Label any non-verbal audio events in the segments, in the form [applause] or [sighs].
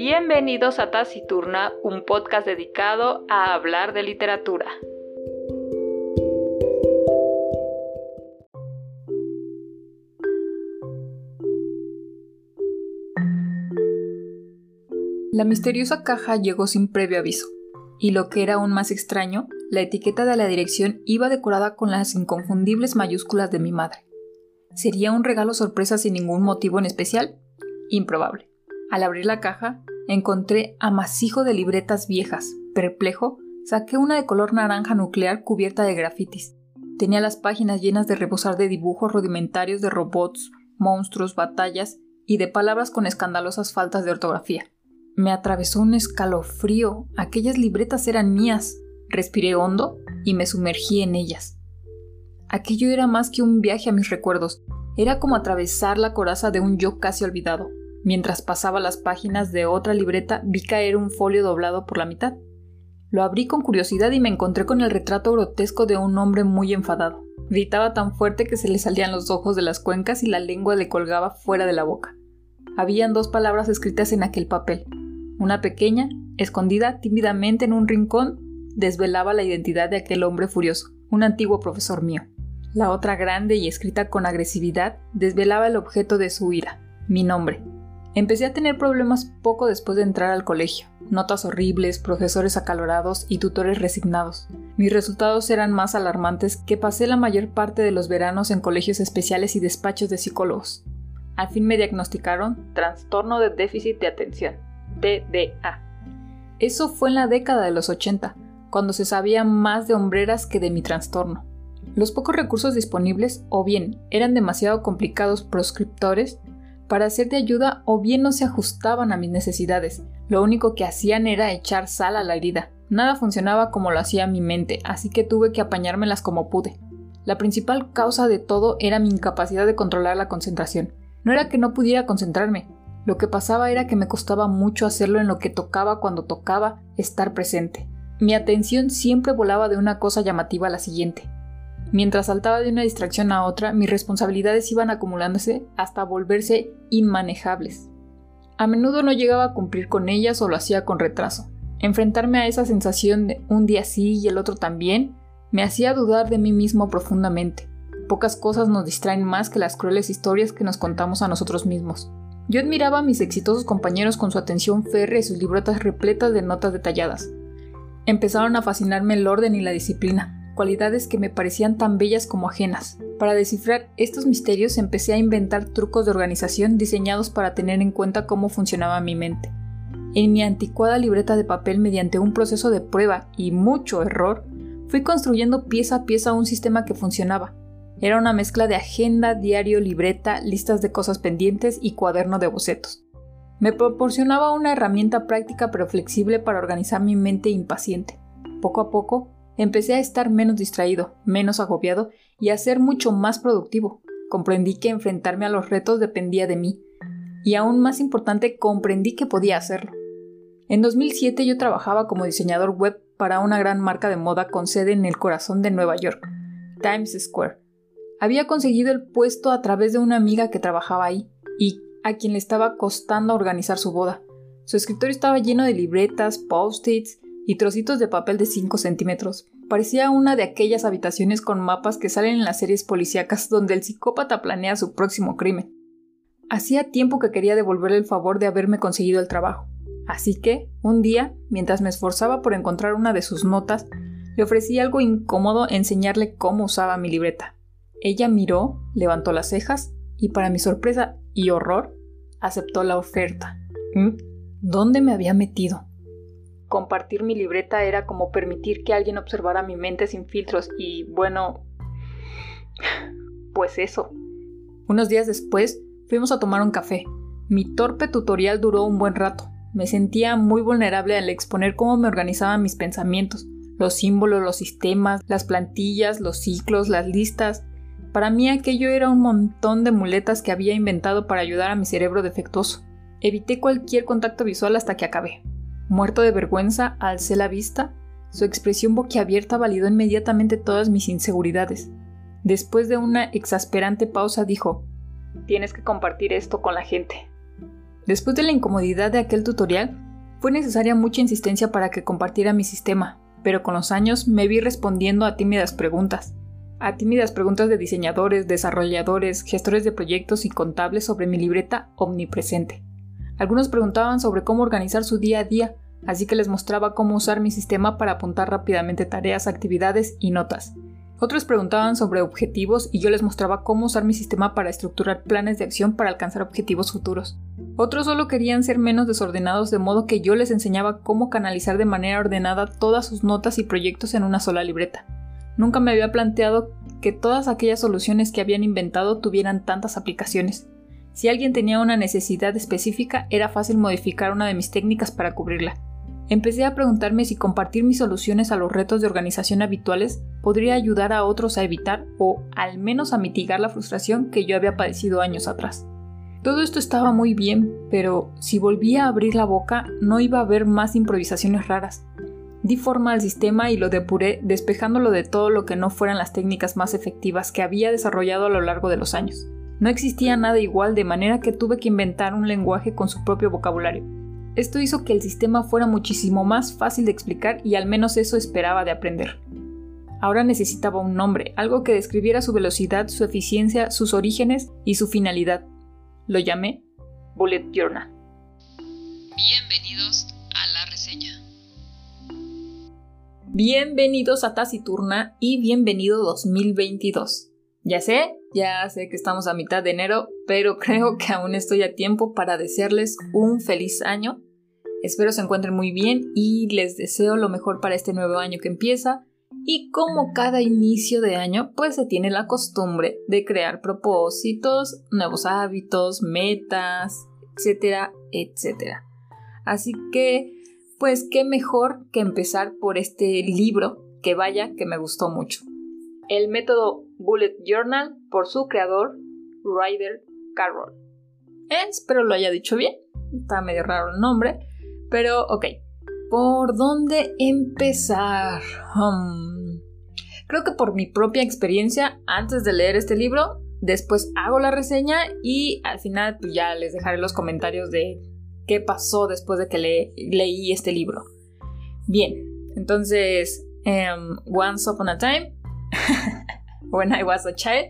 Bienvenidos a Taciturna, un podcast dedicado a hablar de literatura. La misteriosa caja llegó sin previo aviso, y lo que era aún más extraño, la etiqueta de la dirección iba decorada con las inconfundibles mayúsculas de mi madre. ¿Sería un regalo sorpresa sin ningún motivo en especial? Improbable. Al abrir la caja, encontré amasijo de libretas viejas. Perplejo, saqué una de color naranja nuclear cubierta de grafitis. Tenía las páginas llenas de rebosar de dibujos rudimentarios de robots, monstruos, batallas y de palabras con escandalosas faltas de ortografía. Me atravesó un escalofrío. Aquellas libretas eran mías. Respiré hondo y me sumergí en ellas. Aquello era más que un viaje a mis recuerdos. Era como atravesar la coraza de un yo casi olvidado. Mientras pasaba las páginas de otra libreta vi caer un folio doblado por la mitad. Lo abrí con curiosidad y me encontré con el retrato grotesco de un hombre muy enfadado. Gritaba tan fuerte que se le salían los ojos de las cuencas y la lengua le colgaba fuera de la boca. Habían dos palabras escritas en aquel papel. Una pequeña, escondida tímidamente en un rincón, desvelaba la identidad de aquel hombre furioso, un antiguo profesor mío. La otra grande y escrita con agresividad desvelaba el objeto de su ira, mi nombre. Empecé a tener problemas poco después de entrar al colegio. Notas horribles, profesores acalorados y tutores resignados. Mis resultados eran más alarmantes que pasé la mayor parte de los veranos en colegios especiales y despachos de psicólogos. Al fin me diagnosticaron trastorno de déficit de atención. TDA. Eso fue en la década de los 80, cuando se sabía más de hombreras que de mi trastorno. Los pocos recursos disponibles o bien eran demasiado complicados proscriptores para ser de ayuda o bien no se ajustaban a mis necesidades. Lo único que hacían era echar sal a la herida. Nada funcionaba como lo hacía mi mente, así que tuve que apañármelas como pude. La principal causa de todo era mi incapacidad de controlar la concentración. No era que no pudiera concentrarme, lo que pasaba era que me costaba mucho hacerlo en lo que tocaba cuando tocaba estar presente. Mi atención siempre volaba de una cosa llamativa a la siguiente. Mientras saltaba de una distracción a otra, mis responsabilidades iban acumulándose hasta volverse inmanejables. A menudo no llegaba a cumplir con ellas o lo hacía con retraso. Enfrentarme a esa sensación de un día sí y el otro también me hacía dudar de mí mismo profundamente. Pocas cosas nos distraen más que las crueles historias que nos contamos a nosotros mismos. Yo admiraba a mis exitosos compañeros con su atención férrea y sus libretas repletas de notas detalladas. Empezaron a fascinarme el orden y la disciplina, cualidades que me parecían tan bellas como ajenas. Para descifrar estos misterios empecé a inventar trucos de organización diseñados para tener en cuenta cómo funcionaba mi mente. En mi anticuada libreta de papel, mediante un proceso de prueba y mucho error, fui construyendo pieza a pieza un sistema que funcionaba, era una mezcla de agenda, diario, libreta, listas de cosas pendientes y cuaderno de bocetos. Me proporcionaba una herramienta práctica pero flexible para organizar mi mente impaciente. Poco a poco, empecé a estar menos distraído, menos agobiado y a ser mucho más productivo. Comprendí que enfrentarme a los retos dependía de mí. Y aún más importante, comprendí que podía hacerlo. En 2007 yo trabajaba como diseñador web para una gran marca de moda con sede en el corazón de Nueva York, Times Square. Había conseguido el puesto a través de una amiga que trabajaba ahí y a quien le estaba costando organizar su boda. Su escritorio estaba lleno de libretas, post-its y trocitos de papel de 5 centímetros. Parecía una de aquellas habitaciones con mapas que salen en las series policíacas donde el psicópata planea su próximo crimen. Hacía tiempo que quería devolverle el favor de haberme conseguido el trabajo. Así que, un día, mientras me esforzaba por encontrar una de sus notas, le ofrecí algo incómodo enseñarle cómo usaba mi libreta. Ella miró, levantó las cejas y para mi sorpresa y horror, aceptó la oferta. ¿Mm? ¿Dónde me había metido? Compartir mi libreta era como permitir que alguien observara mi mente sin filtros y bueno, [sighs] pues eso. Unos días después fuimos a tomar un café. Mi torpe tutorial duró un buen rato. Me sentía muy vulnerable al exponer cómo me organizaban mis pensamientos, los símbolos, los sistemas, las plantillas, los ciclos, las listas, para mí aquello era un montón de muletas que había inventado para ayudar a mi cerebro defectuoso. Evité cualquier contacto visual hasta que acabé. Muerto de vergüenza, alcé la vista. Su expresión boquiabierta validó inmediatamente todas mis inseguridades. Después de una exasperante pausa dijo, Tienes que compartir esto con la gente. Después de la incomodidad de aquel tutorial, fue necesaria mucha insistencia para que compartiera mi sistema, pero con los años me vi respondiendo a tímidas preguntas. A tímidas preguntas de diseñadores, desarrolladores, gestores de proyectos y contables sobre mi libreta omnipresente. Algunos preguntaban sobre cómo organizar su día a día, así que les mostraba cómo usar mi sistema para apuntar rápidamente tareas, actividades y notas. Otros preguntaban sobre objetivos y yo les mostraba cómo usar mi sistema para estructurar planes de acción para alcanzar objetivos futuros. Otros solo querían ser menos desordenados de modo que yo les enseñaba cómo canalizar de manera ordenada todas sus notas y proyectos en una sola libreta. Nunca me había planteado que todas aquellas soluciones que habían inventado tuvieran tantas aplicaciones. Si alguien tenía una necesidad específica, era fácil modificar una de mis técnicas para cubrirla. Empecé a preguntarme si compartir mis soluciones a los retos de organización habituales podría ayudar a otros a evitar o al menos a mitigar la frustración que yo había padecido años atrás. Todo esto estaba muy bien, pero si volvía a abrir la boca no iba a haber más improvisaciones raras. Di forma al sistema y lo depuré despejándolo de todo lo que no fueran las técnicas más efectivas que había desarrollado a lo largo de los años. No existía nada igual de manera que tuve que inventar un lenguaje con su propio vocabulario. Esto hizo que el sistema fuera muchísimo más fácil de explicar y al menos eso esperaba de aprender. Ahora necesitaba un nombre, algo que describiera su velocidad, su eficiencia, sus orígenes y su finalidad. Lo llamé Bullet Journal. Bienvenidos a la reseña. Bienvenidos a Taciturna y bienvenido 2022. Ya sé, ya sé que estamos a mitad de enero, pero creo que aún estoy a tiempo para desearles un feliz año Espero se encuentren muy bien y les deseo lo mejor para este nuevo año que empieza. Y como cada inicio de año, pues se tiene la costumbre de crear propósitos, nuevos hábitos, metas, etcétera, etcétera. Así que, pues qué mejor que empezar por este libro que vaya que me gustó mucho. El método Bullet Journal por su creador, Ryder Carroll. espero lo haya dicho bien. Está medio raro el nombre. Pero, ok. ¿Por dónde empezar? Hmm. Creo que por mi propia experiencia, antes de leer este libro, después hago la reseña y al final pues ya les dejaré los comentarios de qué pasó después de que leí este libro. Bien, entonces, um, Once Upon a Time, [laughs] when I was a child,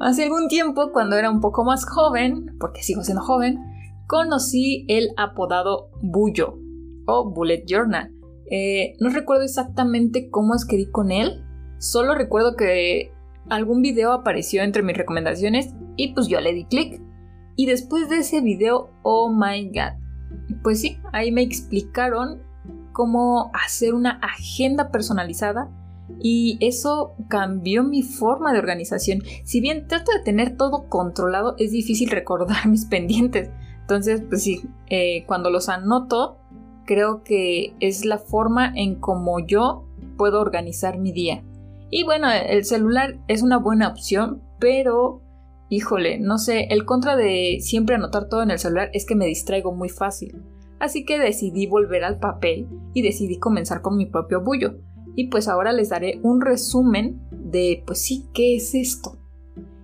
hace algún tiempo, cuando era un poco más joven, porque sigo siendo joven, conocí el apodado Bullo o Bullet Journal. Eh, no recuerdo exactamente cómo es que di con él, solo recuerdo que algún video apareció entre mis recomendaciones y pues yo le di clic. Y después de ese video, oh my god, pues sí, ahí me explicaron cómo hacer una agenda personalizada y eso cambió mi forma de organización. Si bien trato de tener todo controlado, es difícil recordar [laughs] mis pendientes. Entonces, pues sí, eh, cuando los anoto, creo que es la forma en como yo puedo organizar mi día. Y bueno, el celular es una buena opción, pero híjole, no sé, el contra de siempre anotar todo en el celular es que me distraigo muy fácil. Así que decidí volver al papel y decidí comenzar con mi propio bullo. Y pues ahora les daré un resumen de, pues sí, ¿qué es esto?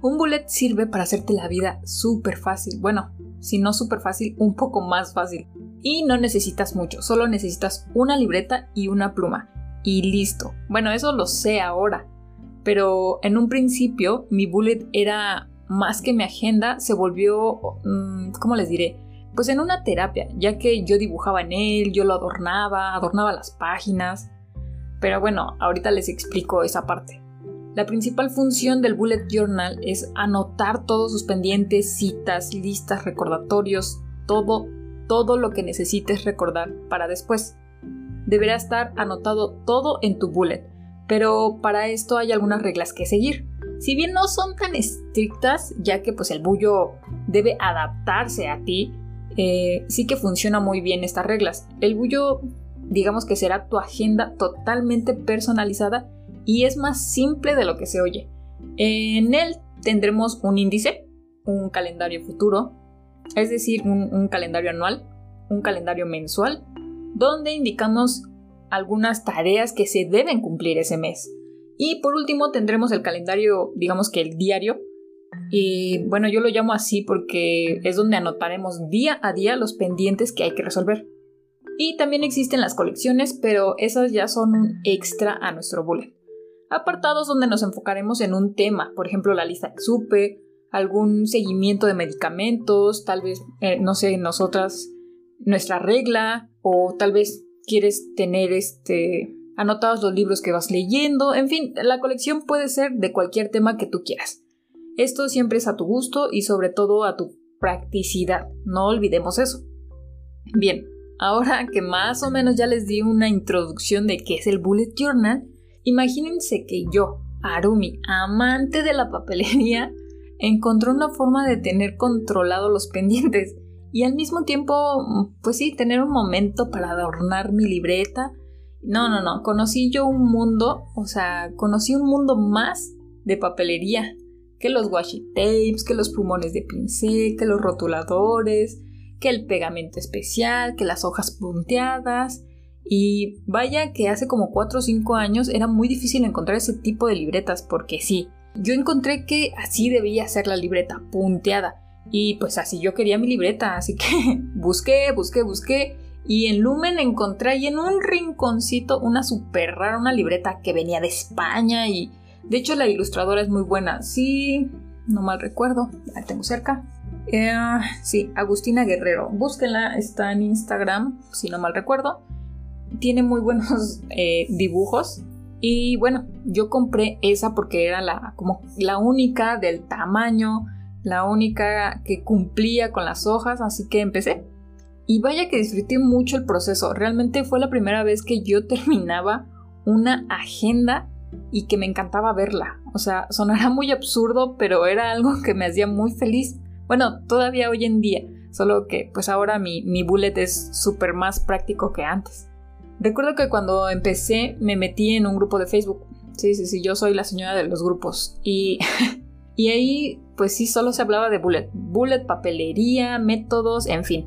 Un bullet sirve para hacerte la vida súper fácil. Bueno, si no súper fácil, un poco más fácil. Y no necesitas mucho, solo necesitas una libreta y una pluma. Y listo. Bueno, eso lo sé ahora. Pero en un principio mi bullet era más que mi agenda, se volvió, mm, ¿cómo les diré? Pues en una terapia, ya que yo dibujaba en él, yo lo adornaba, adornaba las páginas. Pero bueno, ahorita les explico esa parte. La principal función del Bullet Journal es anotar todos sus pendientes, citas, listas, recordatorios, todo, todo lo que necesites recordar para después. Deberá estar anotado todo en tu bullet, pero para esto hay algunas reglas que seguir. Si bien no son tan estrictas, ya que pues el bullo debe adaptarse a ti, eh, sí que funciona muy bien estas reglas. El bullo, digamos que será tu agenda totalmente personalizada y es más simple de lo que se oye. En él tendremos un índice, un calendario futuro, es decir, un, calendario anual, un calendario mensual, donde indicamos algunas tareas que se deben cumplir ese mes. Y por último tendremos el calendario, digamos que el diario, Y bueno, yo lo llamo así porque es donde anotaremos día a día los pendientes que hay que resolver. Y también existen las colecciones, pero esas ya son un extra a nuestro bullet. Apartados donde nos enfocaremos en un tema, por ejemplo la lista supe, algún seguimiento de medicamentos, tal vez, eh, no sé, nosotras, nuestra regla, o tal vez quieres tener este anotados los libros que vas leyendo, en fin, la colección puede ser de cualquier tema que tú quieras. Esto siempre es a tu gusto y sobre todo a tu practicidad, no olvidemos eso. Bien, ahora que más o menos ya les di una introducción de qué es el bullet journal, imagínense que yo, Arumi, amante de la papelería, [laughs] encontré una forma de tener controlado los pendientes y al mismo tiempo, pues sí, tener un momento para adornar mi libreta. No, no, no, conocí yo un mundo, o sea, conocí un mundo más de papelería que los washi tapes, que los plumones de pincel, que los rotuladores, que el pegamento especial, que las hojas punteadas. Y vaya que hace como 4 o 5 años era muy difícil encontrar ese tipo de libretas porque sí, yo encontré que así debía ser la libreta, punteada. Y pues así yo quería mi libreta, así que [laughs] busqué, busqué, busqué. Y en Lumen encontré ahí en un rinconcito una super rara, una libreta que venía de España y de hecho, la ilustradora es muy buena. Sí, no mal recuerdo. La tengo cerca. Eh, sí, Agustina Guerrero. Búsquenla, está en Instagram, si no mal recuerdo. Tiene muy buenos [laughs] eh, dibujos. Y bueno, yo compré esa porque era la, como la única del tamaño, la única que cumplía con las hojas, así que empecé. Y vaya que disfruté mucho el proceso. Realmente fue la primera vez que yo [laughs] terminaba una agenda y que me encantaba verla. O sea, sonará muy absurdo, pero era algo que me hacía muy feliz. Bueno, todavía hoy en día, solo que pues ahora mi, mi bullet es súper más práctico que antes. Recuerdo que cuando empecé me metí en un grupo de Facebook. Sí, sí, sí, yo soy la señora de los grupos. Y, [laughs] y ahí pues sí, solo se hablaba de bullet. Bullet, papelería, métodos, en fin.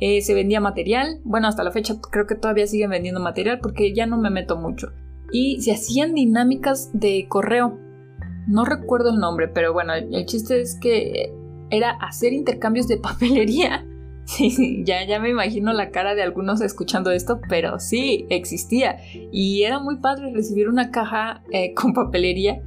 Eh, se vendía material. Bueno, hasta la fecha creo que todavía siguen vendiendo material porque ya no me meto mucho y se hacían dinámicas de correo. No recuerdo el nombre, pero bueno, el, chiste es que era hacer intercambios de papelería. [laughs] Sí, ya, ya me imagino la cara de algunos escuchando esto, pero sí, existía. Y era muy padre recibir una caja eh, [laughs] con papelería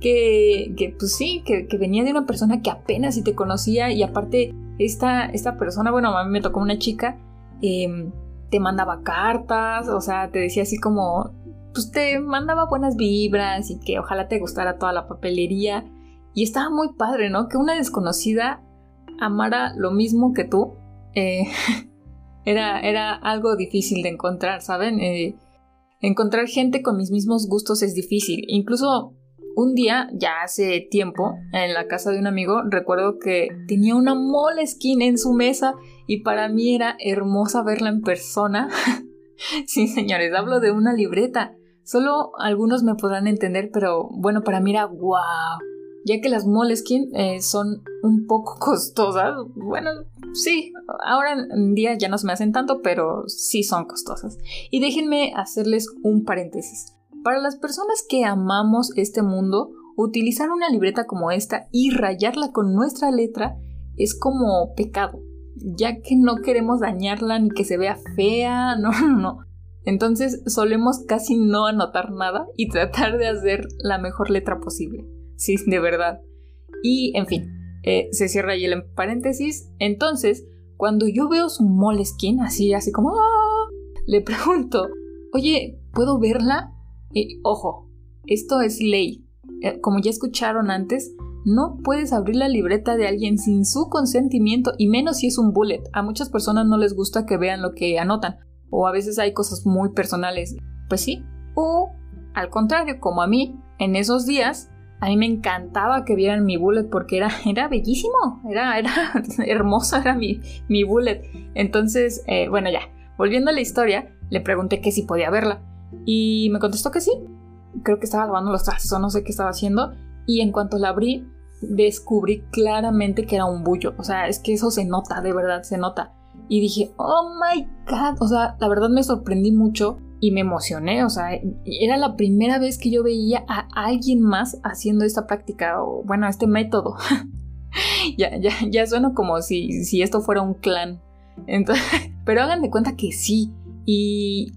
que, que pues sí, que, venía de una persona que apenas si te conocía y aparte esta, esta persona, bueno, a mí me tocó una chica, em, te mandaba cartas, o sea, te decía así como, pues te mandaba buenas vibras y que ojalá te gustara toda la papelería. Y estaba muy padre, ¿no? Que una desconocida amara lo mismo que tú. Eh, [laughs] era, era algo difícil de encontrar, ¿saben? Eh, encontrar gente con mis mismos gustos es difícil. Incluso un día, ya hace tiempo, en la casa de un amigo, recuerdo que tenía una moleskin en su mesa y para mí era hermosa verla en persona. [laughs] sí, señores, hablo de una libreta. Solo algunos me podrán entender, pero bueno, para mí era wow. Ya que las Moleskine eh, son un poco [laughs] costosas. Bueno, sí, ahora en día ya no se me hacen tanto, pero sí son costosas. Y déjenme hacerles un paréntesis. Para las personas que amamos este mundo, utilizar una libreta como esta y rayarla con nuestra letra es como pecado, ya que no queremos dañarla ni que se vea fea, [laughs] no, no, no. Entonces solemos casi no anotar nada y tratar de hacer la mejor letra posible. Sí, de verdad. Y, en fin, eh, se cierra ahí el paréntesis. Entonces, cuando yo veo su moleskin, así, así como... ¡ah! Le pregunto, oye, ¿puedo verla? Y, ojo, esto es ley. Eh, como ya escucharon antes, no puedes abrir la libreta de alguien sin su consentimiento y menos si es un bullet. A muchas personas no les gusta que vean lo que anotan o a veces hay cosas muy personales. Pues sí. O al contrario, como a mí, en esos días, a mí me encantaba que vieran mi bullet porque era, era bellísimo, era, era [laughs] hermoso, era mi, mi bullet. Entonces, eh, bueno, ya, volviendo a la historia, le pregunté que si podía verla y me contestó que sí. Creo que estaba lavando los trastes o no sé qué estaba haciendo y en cuanto la abrí, descubrí claramente que era un bullo. O sea, es que eso se nota, de verdad, se nota y dije, oh my god, o sea, la verdad me sorprendí mucho y me emocioné, o sea, era la primera vez que yo veía a alguien más haciendo esta práctica o bueno, este método. [laughs] ya, ya, ya suena como si, si esto fuera un clan. Entonces, [laughs] pero hagan de cuenta que sí. Y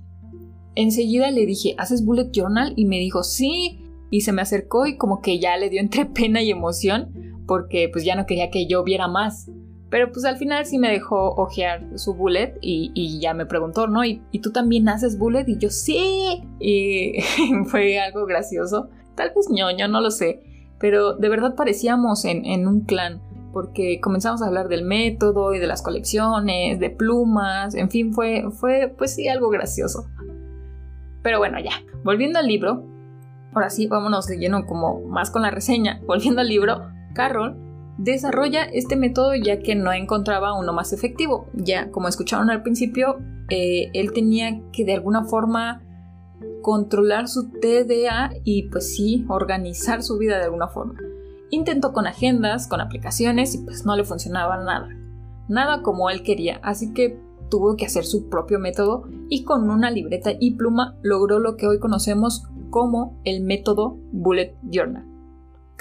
enseguida le dije, ¿haces bullet journal? Y me dijo, sí. Y se me acercó y como que ya le dio entre [laughs] pena y emoción porque pues ya no quería que yo viera más. Pero pues al final sí me dejó ojear su bullet y, ya me preguntó, ¿no? ¿Y, tú también haces bullet? Y yo sí. Y [laughs] fue algo gracioso. Tal vez ñoño, no lo sé. Pero de verdad parecíamos en, un clan. Porque comenzamos a hablar del método y de las colecciones, de plumas, en fin, fue, fue pues sí algo gracioso. Pero bueno, ya, volviendo al libro, ahora sí, vámonos de lleno como más con la reseña. Volviendo al libro, Carroll desarrolla este método ya que no encontraba uno más efectivo. Ya, como escucharon al principio, eh, él tenía que de alguna forma controlar su TDA y pues sí, organizar su vida de alguna forma. Intentó con agendas, con aplicaciones y pues no le funcionaba nada. Nada como él quería, así que tuvo que hacer su propio método y con una libreta y pluma logró lo que hoy conocemos como el método Bullet Journal.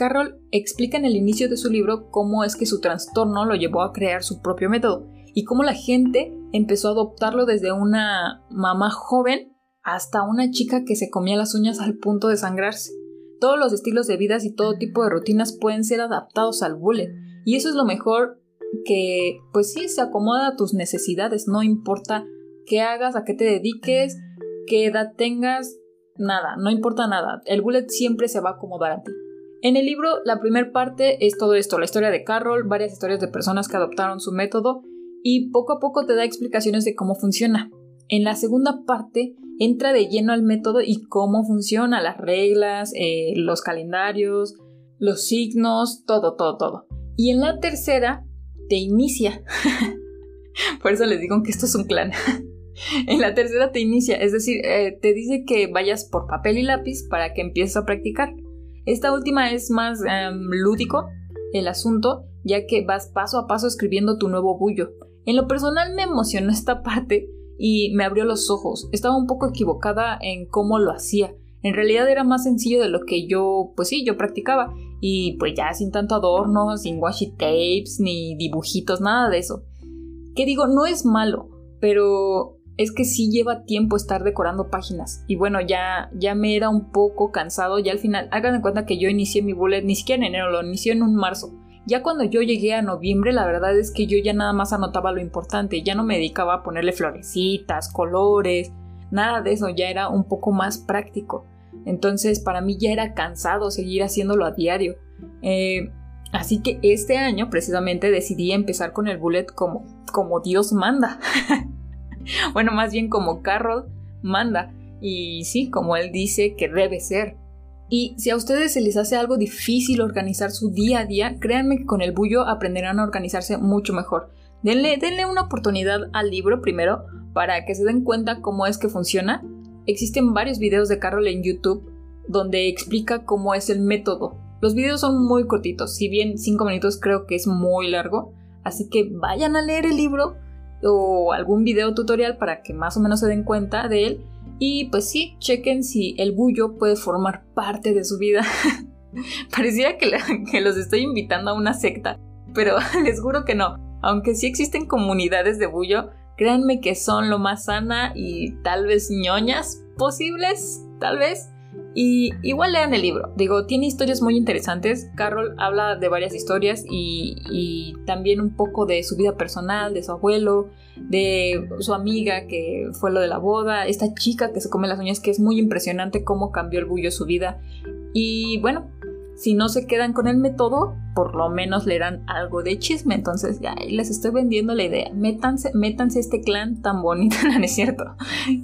Carroll explica en el inicio de su libro cómo es que su trastorno lo llevó a crear su propio método y cómo la gente empezó a adoptarlo desde una mamá joven hasta una chica que se comía las uñas al punto de sangrarse. Todos los estilos de vidas y todo tipo de rutinas pueden ser adaptados al bullet y eso es lo mejor que pues sí se acomoda a tus necesidades, no importa qué hagas, a qué te dediques, qué edad tengas, nada, no importa nada, el bullet siempre se va a acomodar a ti. En el libro, la primera parte es todo esto, la historia de Carroll, varias historias de personas que adoptaron su método y poco a poco te da explicaciones de cómo funciona. En la segunda parte entra de lleno al método y cómo funciona, las reglas, eh, los calendarios, los signos, todo, todo, todo. Y en la tercera te inicia. [laughs] Por eso les digo que esto es un clan. [laughs] en la tercera te inicia, es decir, eh, te dice que vayas por papel y lápiz para que empieces a practicar. Esta última es más em, lúdico el asunto, ya que vas paso a paso escribiendo tu nuevo bullo. En lo personal me emocionó esta parte y me abrió los ojos. Estaba un poco equivocada en cómo lo hacía. En realidad era más sencillo de lo que yo, pues sí, yo practicaba. Y pues ya sin tanto adorno, sin washi tapes, ni dibujitos, nada de eso. Que digo, no es malo, pero es que sí lleva tiempo estar decorando páginas. Y bueno, ya, ya me era un poco cansado. Ya al final, hagan de cuenta que yo inicié mi bullet ni siquiera en enero, lo inicié en un marzo. Ya cuando yo llegué a noviembre, la verdad es que yo ya nada más anotaba lo importante. Ya no me dedicaba a ponerle florecitas, colores, nada de eso. Ya era un poco más práctico. Entonces, para mí ya era cansado seguir haciéndolo a diario. Eh, así que este año, precisamente, decidí empezar con el bullet como, como Dios manda. [laughs] [laughs] bueno, más bien como Carroll manda. Y sí, como él dice que debe ser. Y si a ustedes se les hace algo difícil organizar su día a día, créanme que con el bullo aprenderán a organizarse mucho mejor. Denle, denle una oportunidad al libro primero para que se den cuenta cómo es que funciona. Existen varios videos de Carroll en YouTube donde explica cómo es el método. Los videos son muy cortitos, si bien 5 minutos creo que es muy largo, así que vayan a leer el libro o algún video tutorial para que más o menos se den cuenta de él. Y pues sí, chequen si el bullo puede formar parte de su vida. [laughs] Pareciera que, que, los estoy invitando a una secta, pero [laughs] les juro que no. Aunque sí existen comunidades de bullo, créanme que son lo más sana y tal vez ñoñas posibles, tal vez. Y igual lean el libro. Digo, tiene historias muy interesantes. Carol habla de varias historias y, también un poco de su vida personal, de su abuelo, de su amiga que fue lo de la boda, esta chica que se come las uñas, que es muy impresionante cómo cambió el bullo su vida. Y bueno, si no se quedan con el método, por lo menos leerán algo de chisme. Entonces, ya les estoy vendiendo la idea. Métanse, métanse este clan tan bonito, [laughs] ¿no es cierto?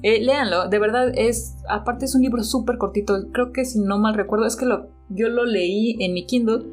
Eh, léanlo, de verdad es. Aparte, es un libro súper cortito. Creo que si no mal recuerdo, es que lo, yo lo leí en mi Kindle,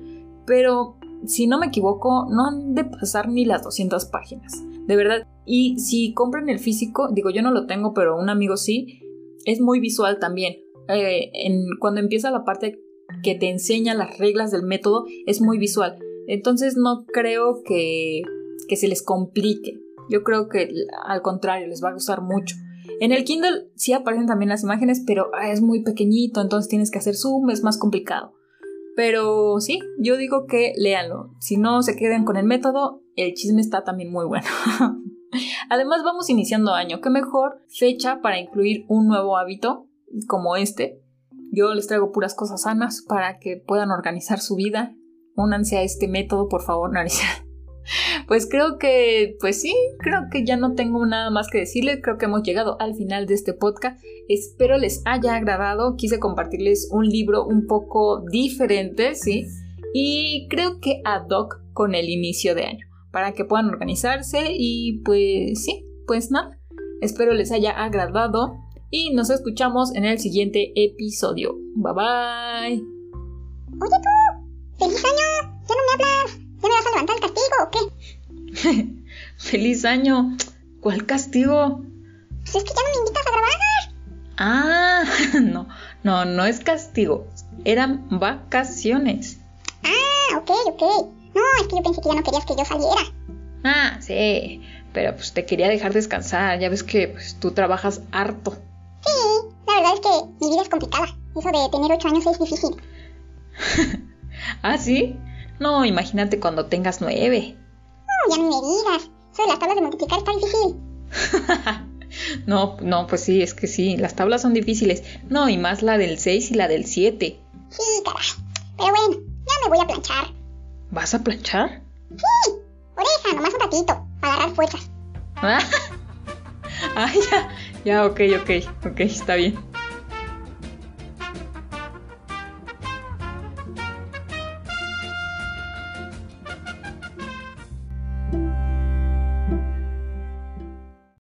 pero si no me equivoco, no han de pasar ni las 200 páginas. De verdad. Y si compran el físico, digo, yo no lo tengo, pero un amigo sí, es muy visual también. Eh, cuando empieza la parte que te enseña las reglas del método es muy visual. Entonces no creo que, que se les complique. Yo creo que al contrario, les va a gustar mucho. En el Kindle sí aparecen también las imágenes, pero ah, es muy pequeñito, entonces tienes que hacer zoom, es más complicado. Pero sí, yo digo que léanlo. Si no se queden con el método, el chisme está también muy bueno. [laughs] Además vamos iniciando año, qué mejor fecha para incluir un nuevo hábito como este. Yo les traigo puras cosas sanas para que puedan organizar su vida. Únanse a este método, por favor, Narisa. [laughs] Pues creo que, pues sí, creo que ya no tengo nada más que decirles. Creo que hemos llegado al final de este podcast. Espero les haya agradado. Quise compartirles un libro un poco diferente, ¿sí? Y creo que ad hoc con el inicio de año, para que puedan organizarse y pues sí, pues nada. Espero les haya agradado y nos escuchamos en el siguiente episodio. Bye bye. Oye tú, feliz año, ya no me hablas. ¿Ya me vas a levantar el castigo o qué? [laughs] ¡Feliz año! ¿Cuál castigo? Pues es que ya no me invitas a grabar. Ah, [laughs] no, no, no es castigo. Eran vacaciones. Ah, ok, ok. No, es que yo pensé que ya no querías que yo saliera. Ah, sí. Pero pues te quería dejar descansar. Ya ves que pues, tú trabajas harto. Sí, la verdad es que mi vida es complicada. Eso de tener ocho años es difícil. [laughs] ¿Ah, sí? No, imagínate cuando tengas nueve. No, ya no me digas. Eso de las tablas de multiplicar está difícil. [laughs] no, no, pues sí, es que sí, las tablas son difíciles. No, y más la del 6 y la del 7. Sí, caray. Pero bueno, ya me voy a planchar. ¿Vas a planchar? Sí, por esa, nomás un ratito, para agarrar fuerzas. [laughs] ah, ya, ya, ok, ok, ok, está bien.